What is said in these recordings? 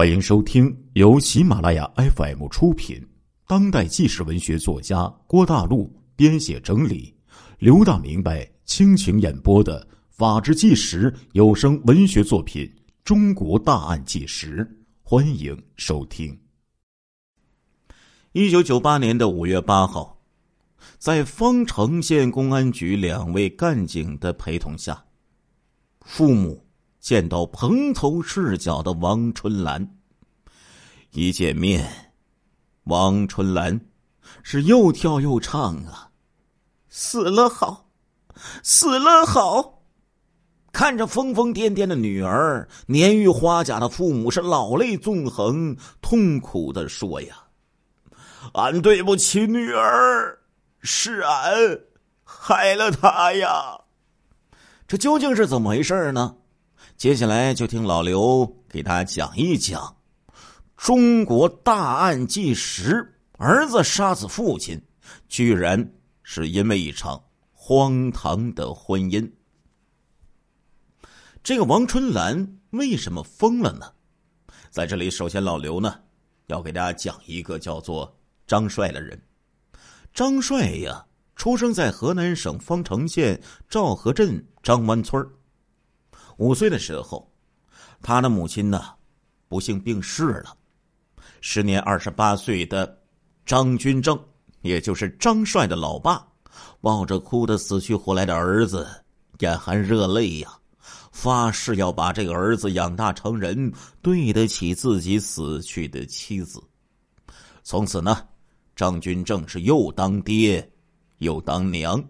欢迎收听由喜马拉雅 FM 出品、当代纪实文学作家郭大陆编写整理、刘大明白倾情演播的《法制纪实》有声文学作品《中国大案纪实》，欢迎收听。一九九八年的五月八号，在丰城县公安局两位干警的陪同下，父母。见到蓬头赤脚的王春兰，一见面，王春兰是又跳又唱啊，死了好，死了好。看着疯疯癫癫的女儿，年逾花甲的父母是老泪纵横，痛苦的说：“呀，俺对不起女儿，是俺害了她呀。这究竟是怎么回事呢？”接下来就听老刘给大家讲一讲《中国大案纪实》：儿子杀死父亲，居然是因为一场荒唐的婚姻。这个王春兰为什么疯了呢？在这里，首先老刘呢要给大家讲一个叫做张帅的人。张帅呀，出生在河南省方城县赵河镇张湾村五岁的时候，他的母亲呢，不幸病逝了。时年二十八岁的张军正，也就是张帅的老爸，抱着哭得死去活来的儿子，眼含热泪呀，发誓要把这个儿子养大成人，对得起自己死去的妻子。从此呢，张军正是又当爹，又当娘，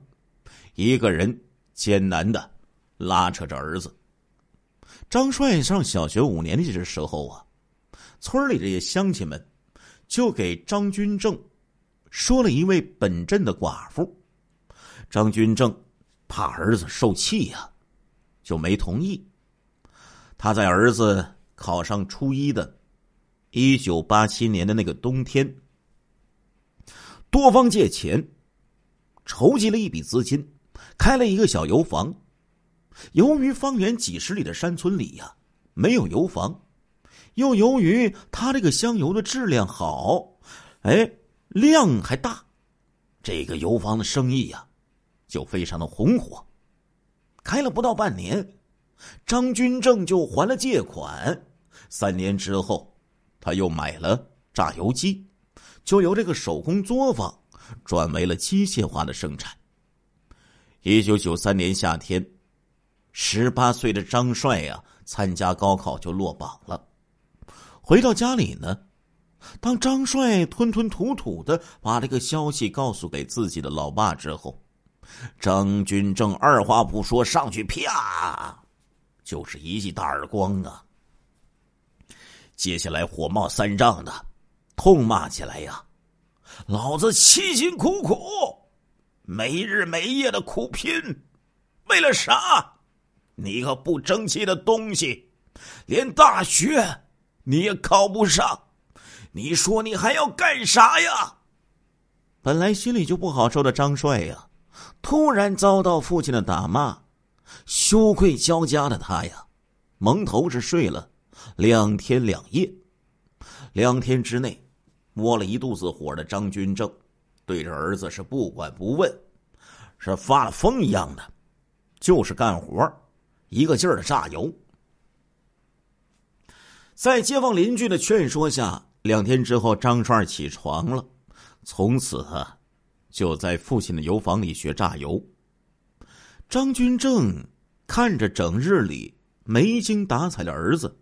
一个人艰难的拉扯着儿子。张帅上小学五年级的时候啊，村里这些乡亲们就给张军正说了一位本镇的寡妇。张军正怕儿子受气呀，就没同意。他在儿子考上初一的一九八七年的那个冬天，多方借钱筹集了一笔资金，开了一个小油房。由于方圆几十里的山村里呀没有油房，又由于他这个香油的质量好，哎，量还大，这个油房的生意呀就非常的红火。开了不到半年，张军正就还了借款。三年之后，他又买了榨油机，就由这个手工作坊转为了机械化的生产。一九九三年夏天。十八岁的张帅呀，参加高考就落榜了。回到家里呢，当张帅吞吞吐吐的把这个消息告诉给自己的老爸之后，张军正二话不说上去啪，就是一记大耳光啊！接下来火冒三丈的痛骂起来呀：“老子辛辛苦苦，没日没夜的苦拼，为了啥？”你个不争气的东西，连大学你也考不上，你说你还要干啥呀？本来心里就不好受的张帅呀，突然遭到父亲的打骂，羞愧交加的他呀，蒙头是睡了两天两夜。两天之内，窝了一肚子火的张军正，对着儿子是不管不问，是发了疯一样的，就是干活。一个劲儿的榨油，在街坊邻居的劝说下，两天之后，张帅起床了，从此就在父亲的油房里学榨油。张军正看着整日里没精打采的儿子，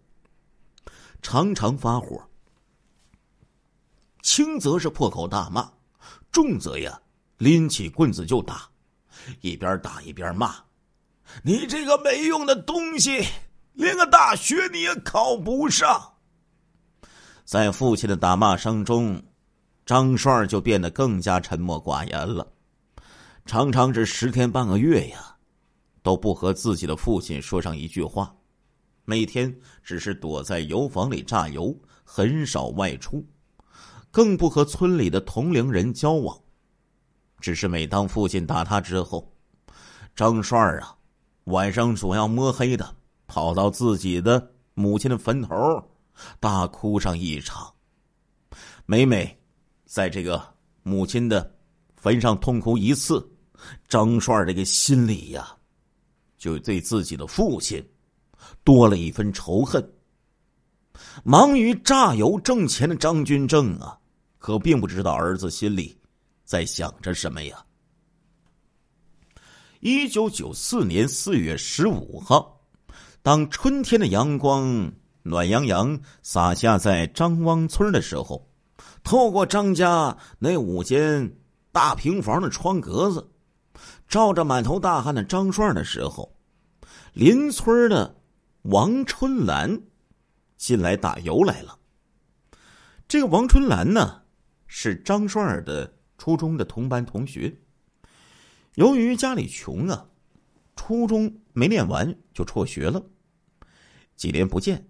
常常发火，轻则是破口大骂，重则呀拎起棍子就打，一边打一边骂。你这个没用的东西，连个大学你也考不上。在父亲的打骂声中，张帅就变得更加沉默寡言了，常常是十天半个月呀，都不和自己的父亲说上一句话，每天只是躲在油房里榨油，很少外出，更不和村里的同龄人交往。只是每当父亲打他之后，张帅啊。晚上总要摸黑的跑到自己的母亲的坟头，大哭上一场。每每在这个母亲的坟上痛哭一次，张帅这个心里呀，就对自己的父亲多了一分仇恨。忙于榨油挣钱的张军正啊，可并不知道儿子心里在想着什么呀。一九九四年四月十五号，当春天的阳光暖洋洋洒下在张汪村的时候，透过张家那五间大平房的窗格子，照着满头大汗的张帅的时候，邻村的王春兰进来打油来了。这个王春兰呢，是张帅的初中的同班同学。由于家里穷啊，初中没念完就辍学了。几年不见，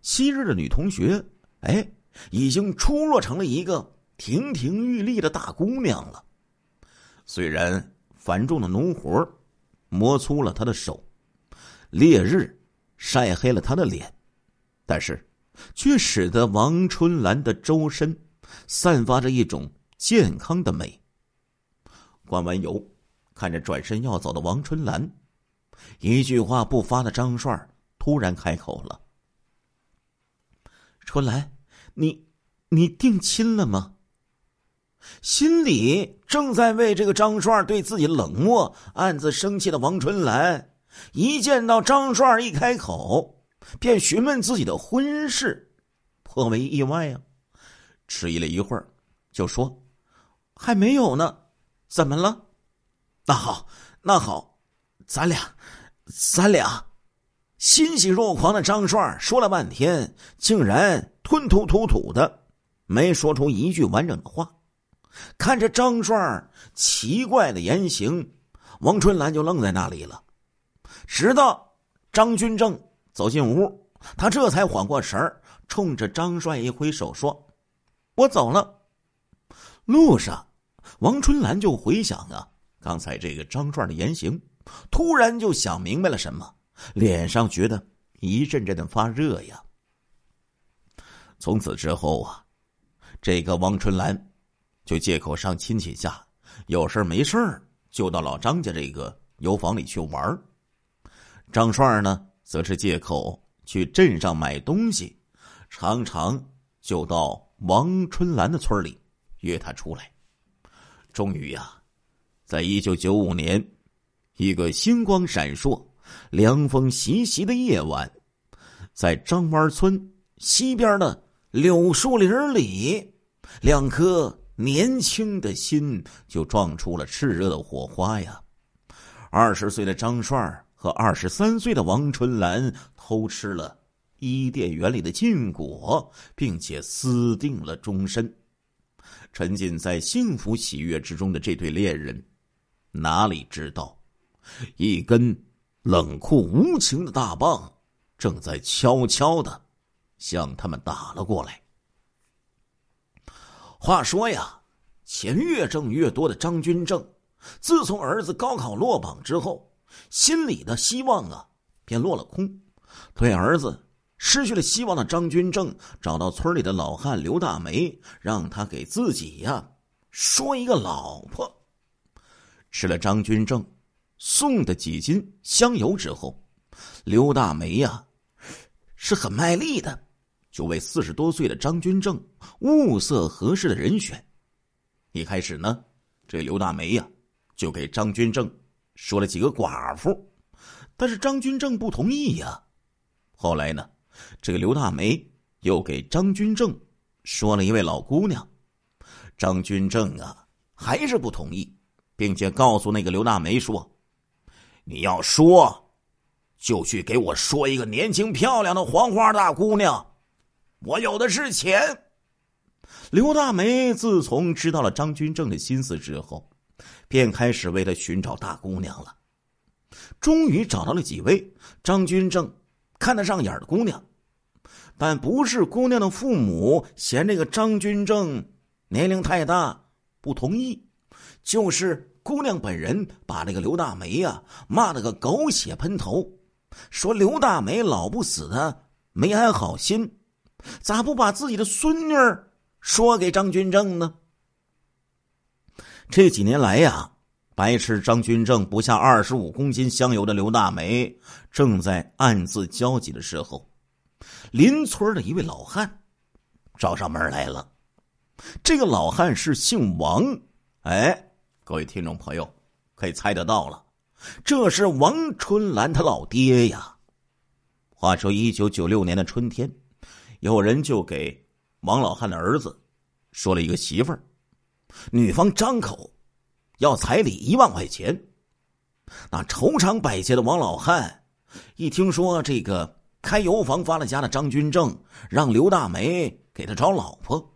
昔日的女同学，哎，已经出落成了一个亭亭玉立的大姑娘了。虽然繁重的农活磨粗了她的手，烈日晒黑了她的脸，但是却使得王春兰的周身散发着一种健康的美。灌完油。看着转身要走的王春兰，一句话不发的张帅突然开口了：“春兰，你你定亲了吗？”心里正在为这个张帅对自己冷漠暗自生气的王春兰，一见到张帅一开口，便询问自己的婚事，颇为意外呀。迟疑了一会儿，就说：“还没有呢，怎么了？”那好，那好，咱俩，咱俩，欣喜若狂的张帅说了半天，竟然吞吞吐吐的，没说出一句完整的话。看着张帅奇怪的言行，王春兰就愣在那里了。直到张军正走进屋，他这才缓过神儿，冲着张帅一挥手说：“我走了。”路上，王春兰就回想啊。刚才这个张帅的言行，突然就想明白了什么，脸上觉得一阵阵的发热呀。从此之后啊，这个王春兰就借口上亲戚家，有事没事就到老张家这个油房里去玩张帅呢，则是借口去镇上买东西，常常就到王春兰的村里约他出来。终于呀。在一九九五年，一个星光闪烁、凉风习习的夜晚，在张湾村西边的柳树林里，两颗年轻的心就撞出了炽热的火花呀！二十岁的张帅和二十三岁的王春兰偷吃了伊甸园里的禁果，并且私定了终身。沉浸在幸福喜悦之中的这对恋人。哪里知道，一根冷酷无情的大棒正在悄悄的向他们打了过来。话说呀，钱越挣越多的张军正，自从儿子高考落榜之后，心里的希望啊便落了空。对儿子失去了希望的张军正，找到村里的老汉刘大梅，让他给自己呀说一个老婆。吃了张军正送的几斤香油之后，刘大梅呀是很卖力的，就为四十多岁的张军正物色合适的人选。一开始呢，这刘大梅呀就给张军正说了几个寡妇，但是张军正不同意呀。后来呢，这个刘大梅又给张军正说了一位老姑娘，张军正啊还是不同意。并且告诉那个刘大梅说：“你要说，就去给我说一个年轻漂亮的黄花大姑娘，我有的是钱。”刘大梅自从知道了张军正的心思之后，便开始为他寻找大姑娘了。终于找到了几位张军正看得上眼的姑娘，但不是姑娘的父母嫌这个张军正年龄太大，不同意，就是。姑娘本人把那个刘大梅呀骂了个狗血喷头，说刘大梅老不死的没安好心，咋不把自己的孙女说给张军正呢？这几年来呀，白吃张军正不下二十五公斤香油的刘大梅，正在暗自焦急的时候，邻村的一位老汉找上门来了。这个老汉是姓王，哎，各位听众朋友可以猜得到了，这是王春兰他老爹呀。话说一九九六年的春天，有人就给王老汉的儿子说了一个媳妇儿，女方张口要彩礼一万块钱。那愁肠百结的王老汉一听说这个开油房发了家的张军正让刘大梅给他找老婆。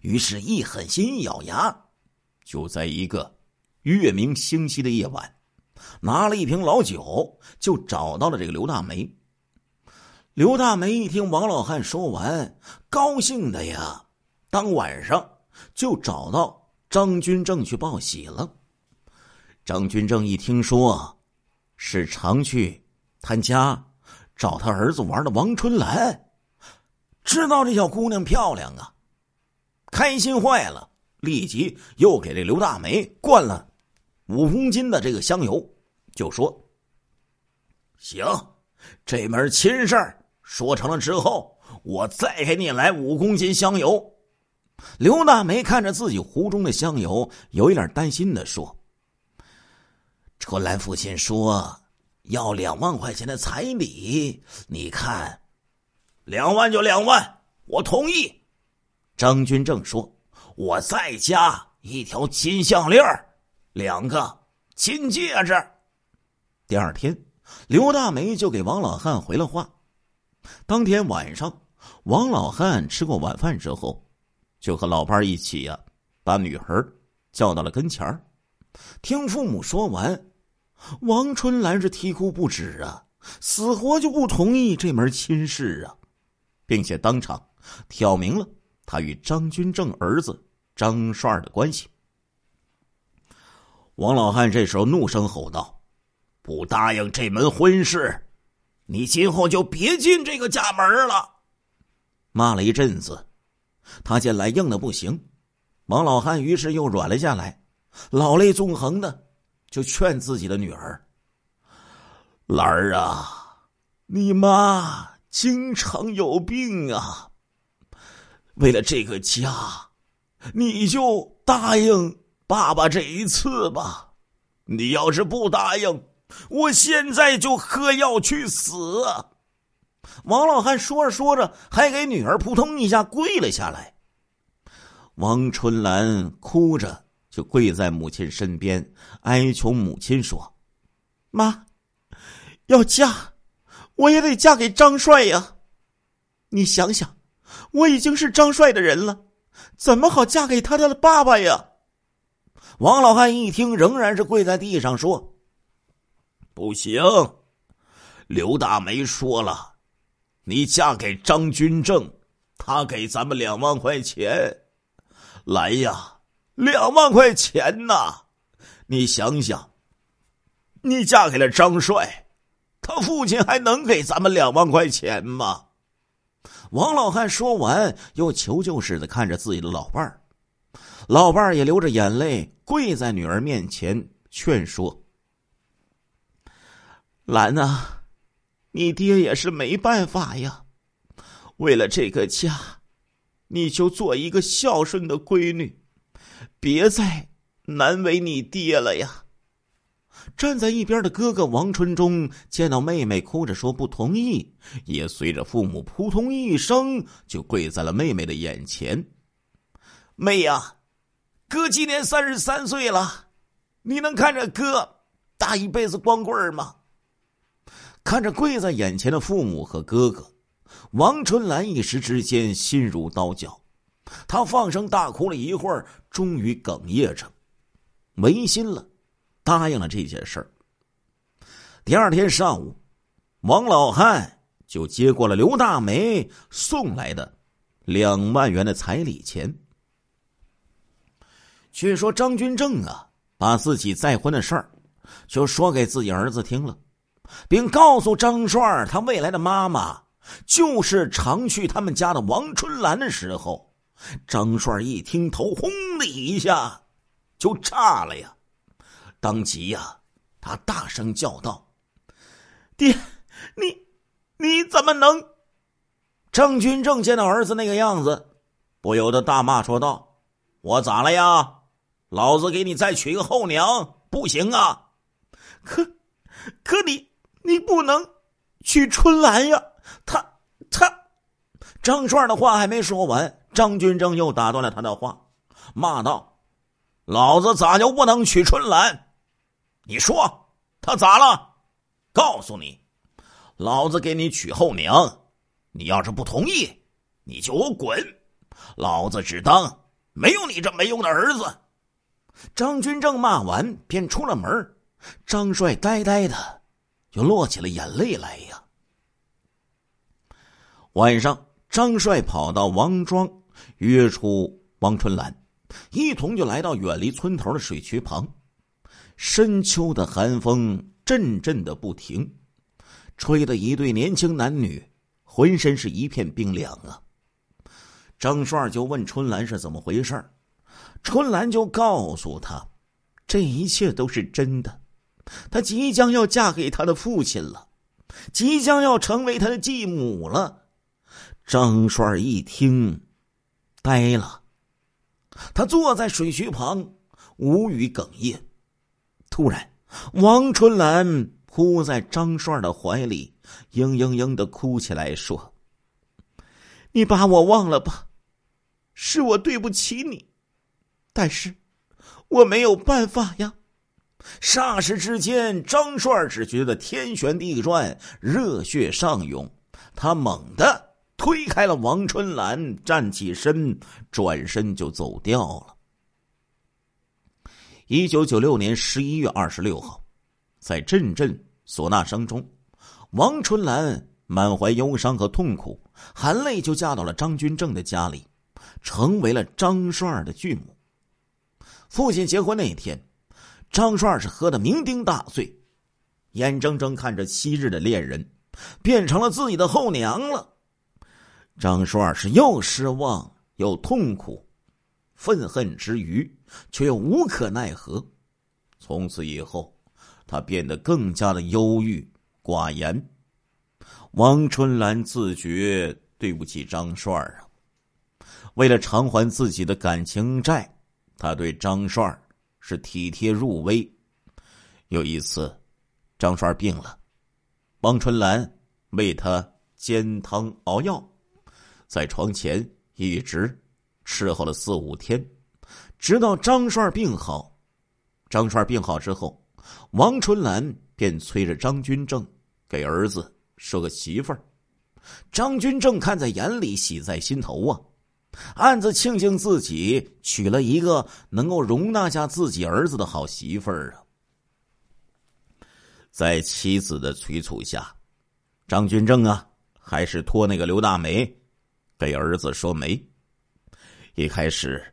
于是，一狠心，一咬牙，就在一个月明星稀的夜晚，拿了一瓶老酒，就找到了这个刘大梅。刘大梅一听王老汉说完，高兴的呀，当晚上就找到张军正去报喜了。张军正一听说是常去他家找他儿子玩的王春兰，知道这小姑娘漂亮啊。开心坏了，立即又给这刘大梅灌了五公斤的这个香油，就说：“行，这门亲事儿说成了之后，我再给你来五公斤香油。”刘大梅看着自己壶中的香油，有一点担心的说：“春兰父亲说要两万块钱的彩礼，你看，两万就两万，我同意。”张军正说：“我再加一条金项链两个金戒指。”第二天，刘大梅就给王老汉回了话。当天晚上，王老汉吃过晚饭之后，就和老伴一起呀，把女孩叫到了跟前听父母说完，王春兰是啼哭不止啊，死活就不同意这门亲事啊，并且当场挑明了。他与张军正儿子张帅的关系，王老汉这时候怒声吼道：“不答应这门婚事，你今后就别进这个家门了！”骂了一阵子，他见来硬的不行，王老汉于是又软了下来，老泪纵横的就劝自己的女儿：“兰儿啊，你妈经常有病啊。”为了这个家，你就答应爸爸这一次吧。你要是不答应，我现在就喝药去死。王老汉说着说着，还给女儿扑通一下跪了下来。王春兰哭着就跪在母亲身边，哀求母亲说：“妈，要嫁，我也得嫁给张帅呀。你想想。”我已经是张帅的人了，怎么好嫁给他的爸爸呀？王老汉一听，仍然是跪在地上说：“不行，刘大梅说了，你嫁给张军正，他给咱们两万块钱。来呀，两万块钱呐！你想想，你嫁给了张帅，他父亲还能给咱们两万块钱吗？”王老汉说完，又求救似的看着自己的老伴儿，老伴儿也流着眼泪跪在女儿面前劝说：“兰啊，你爹也是没办法呀，为了这个家，你就做一个孝顺的闺女，别再难为你爹了呀。”站在一边的哥哥王春忠见到妹妹哭着说不同意，也随着父母扑通一声就跪在了妹妹的眼前。妹呀，哥今年三十三岁了，你能看着哥大一辈子光棍吗？看着跪在眼前的父母和哥哥，王春兰一时之间心如刀绞，她放声大哭了一会儿，终于哽咽着，违心了。答应了这件事儿。第二天上午，王老汉就接过了刘大梅送来的两万元的彩礼钱。却说张军正啊，把自己再婚的事儿就说给自己儿子听了，并告诉张帅他未来的妈妈就是常去他们家的王春兰的时候。张帅一听，头轰的一下就炸了呀！当即呀，他大声叫道：“爹，你你怎么能？”张军正见到儿子那个样子，不由得大骂说道：“我咋了呀？老子给你再娶个后娘不行啊？可可你你不能娶春兰呀！他他……”张帅的话还没说完。张军正又打断了他的话，骂道：“老子咋就不能娶春兰？你说他咋了？告诉你，老子给你娶后娘，你要是不同意，你就给我滚！老子只当没有你这没用的儿子。”张军正骂完，便出了门。张帅呆呆的，就落起了眼泪来呀。晚上，张帅跑到王庄。约出王春兰，一同就来到远离村头的水渠旁。深秋的寒风阵阵的不停，吹得一对年轻男女浑身是一片冰凉啊。张帅就问春兰是怎么回事春兰就告诉他，这一切都是真的，她即将要嫁给他的父亲了，即将要成为他的继母了。张帅一听。呆了，他坐在水渠旁，无语哽咽。突然，王春兰扑在张帅的怀里，嘤嘤嘤的哭起来，说：“你把我忘了吧，是我对不起你，但是我没有办法呀。”霎时之间，张帅只觉得天旋地转，热血上涌，他猛地。推开了王春兰，站起身，转身就走掉了。一九九六年十一月二十六号，在阵阵唢呐声中，王春兰满怀忧伤和痛苦，含泪就嫁到了张军正的家里，成为了张帅的继母。父亲结婚那一天，张帅是喝得酩酊大醉，眼睁睁看着昔日的恋人变成了自己的后娘了。张双儿是又失望又痛苦，愤恨之余，却又无可奈何。从此以后，他变得更加的忧郁寡言。王春兰自觉对不起张帅啊，为了偿还自己的感情债，他对张帅是体贴入微。有一次，张帅病了，王春兰为他煎汤熬药。在床前一直伺候了四五天，直到张帅病好。张帅病好之后，王春兰便催着张军正给儿子说个媳妇儿。张军正看在眼里，喜在心头啊，暗自庆幸自己娶了一个能够容纳下自己儿子的好媳妇儿啊。在妻子的催促下，张军正啊，还是托那个刘大梅。给儿子说媒。一开始，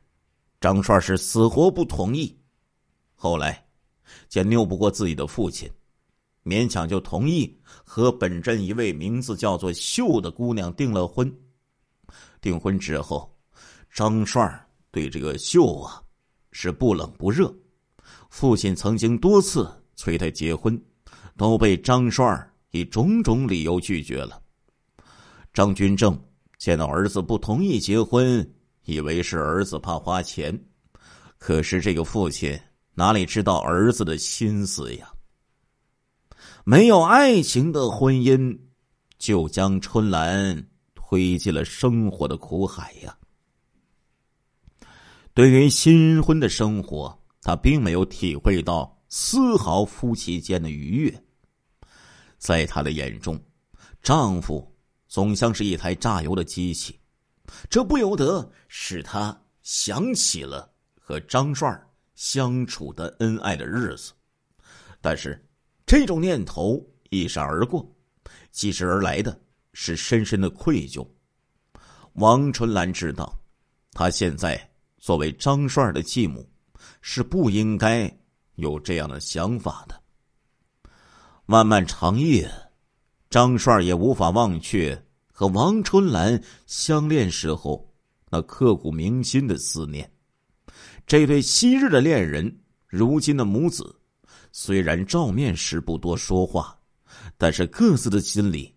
张帅是死活不同意，后来见拗不过自己的父亲，勉强就同意和本镇一位名字叫做秀的姑娘订了婚。订婚之后，张帅对这个秀啊是不冷不热，父亲曾经多次催他结婚，都被张帅以种种理由拒绝了。张军正。见到儿子不同意结婚，以为是儿子怕花钱，可是这个父亲哪里知道儿子的心思呀？没有爱情的婚姻，就将春兰推进了生活的苦海呀。对于新婚的生活，他并没有体会到丝毫夫妻间的愉悦。在他的眼中，丈夫。总像是一台榨油的机器，这不由得使他想起了和张帅相处的恩爱的日子。但是，这种念头一闪而过，继之而来的是深深的愧疚。王春兰知道，她现在作为张帅的继母，是不应该有这样的想法的。漫漫长夜。张帅也无法忘却和王春兰相恋时候那刻骨铭心的思念。这对昔日的恋人，如今的母子，虽然照面时不多说话，但是各自的心里，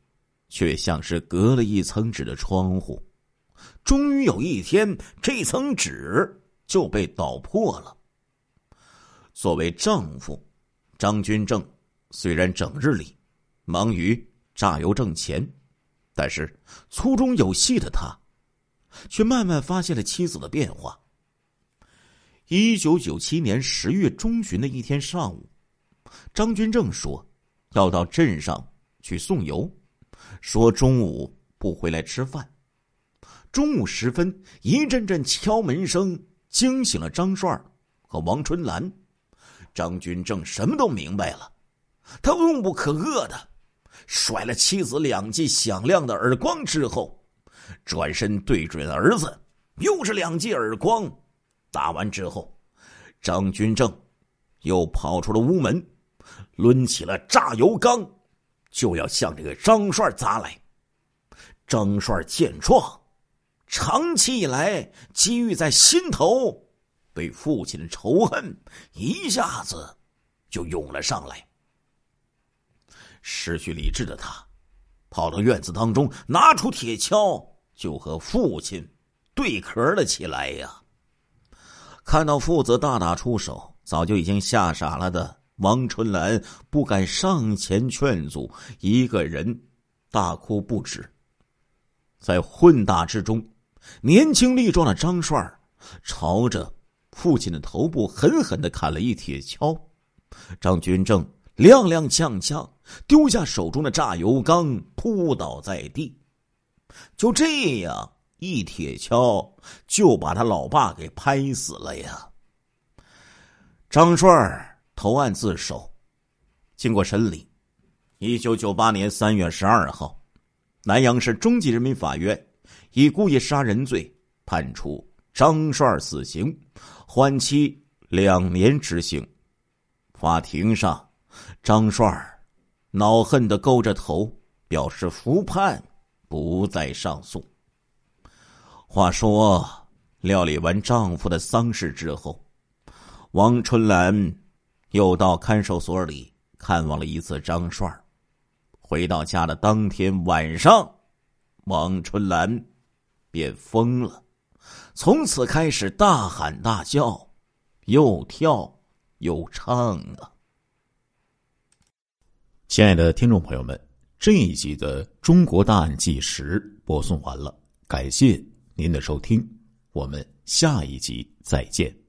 却像是隔了一层纸的窗户。终于有一天，这层纸就被捣破了。作为丈夫，张军正虽然整日里忙于榨油挣钱，但是粗中有细的他，却慢慢发现了妻子的变化。一九九七年十月中旬的一天上午，张军正说要到镇上去送油，说中午不回来吃饭。中午时分，一阵阵敲门声惊醒了张帅和王春兰。张军正什么都明白了，他怒不可遏的甩了妻子两记响亮的耳光之后，转身对准儿子，又是两记耳光。打完之后，张军正又跑出了屋门，抡起了榨油缸，就要向这个张帅砸来。张帅见状，长期以来积郁在心头，对父亲的仇恨一下子就涌了上来。失去理智的他，跑到院子当中，拿出铁锹，就和父亲对壳了起来呀。看到父子大打出手，早就已经吓傻了的王春兰不敢上前劝阻，一个人大哭不止。在混打之中，年轻力壮的张帅朝着父亲的头部狠狠的砍了一铁锹，张军正踉踉跄跄丢下手中的榨油缸，扑倒在地。就这样。一铁锹就把他老爸给拍死了呀！张帅投案自首，经过审理，一九九八年三月十二号，南阳市中级人民法院以故意杀人罪判处张帅死刑，缓期两年执行。法庭上，张帅恼恨的勾着头，表示服判，不再上诉。话说，料理完丈夫的丧事之后，王春兰又到看守所里看望了一次张帅。回到家的当天晚上，王春兰便疯了，从此开始大喊大叫，又跳又唱啊！亲爱的听众朋友们，这一集的《中国大案纪实》播送完了，感谢。您的收听，我们下一集再见。